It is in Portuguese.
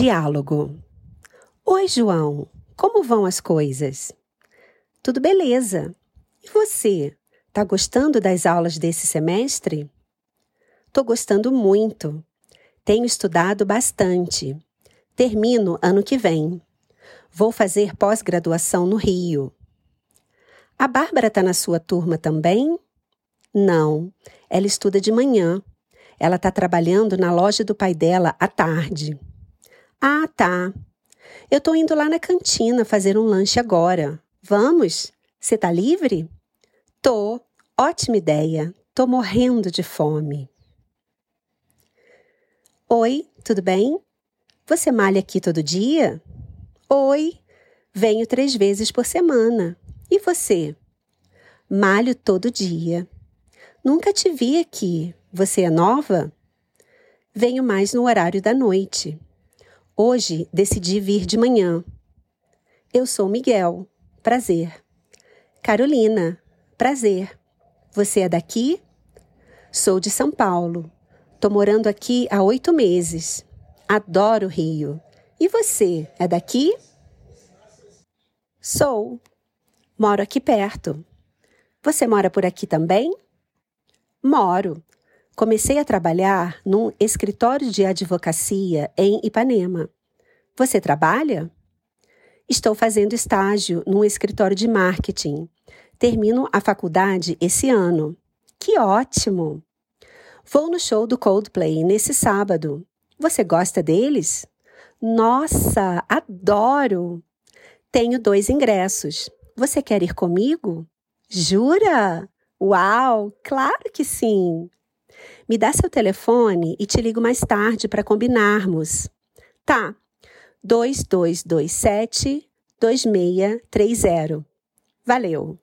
Diálogo. Oi, João. Como vão as coisas? Tudo beleza. E você? Tá gostando das aulas desse semestre? Tô gostando muito. Tenho estudado bastante. Termino ano que vem. Vou fazer pós-graduação no Rio. A Bárbara tá na sua turma também? Não, ela estuda de manhã. Ela tá trabalhando na loja do pai dela à tarde. Ah, tá. Eu tô indo lá na cantina fazer um lanche agora. Vamos? Você tá livre? Tô. Ótima ideia. Tô morrendo de fome. Oi, tudo bem? Você malha aqui todo dia? Oi, venho três vezes por semana. E você? Malho todo dia. Nunca te vi aqui. Você é nova? Venho mais no horário da noite. Hoje decidi vir de manhã. Eu sou Miguel. Prazer. Carolina. Prazer. Você é daqui? Sou de São Paulo. Tô morando aqui há oito meses. Adoro o Rio. E você, é daqui? Sou. Moro aqui perto. Você mora por aqui também? Moro. Comecei a trabalhar num escritório de advocacia em Ipanema. Você trabalha? Estou fazendo estágio num escritório de marketing. Termino a faculdade esse ano. Que ótimo! Vou no show do Coldplay nesse sábado. Você gosta deles? Nossa, adoro! Tenho dois ingressos. Você quer ir comigo? Jura? Uau, claro que sim! Me dá seu telefone e te ligo mais tarde para combinarmos. Tá. 2227 2630. Valeu!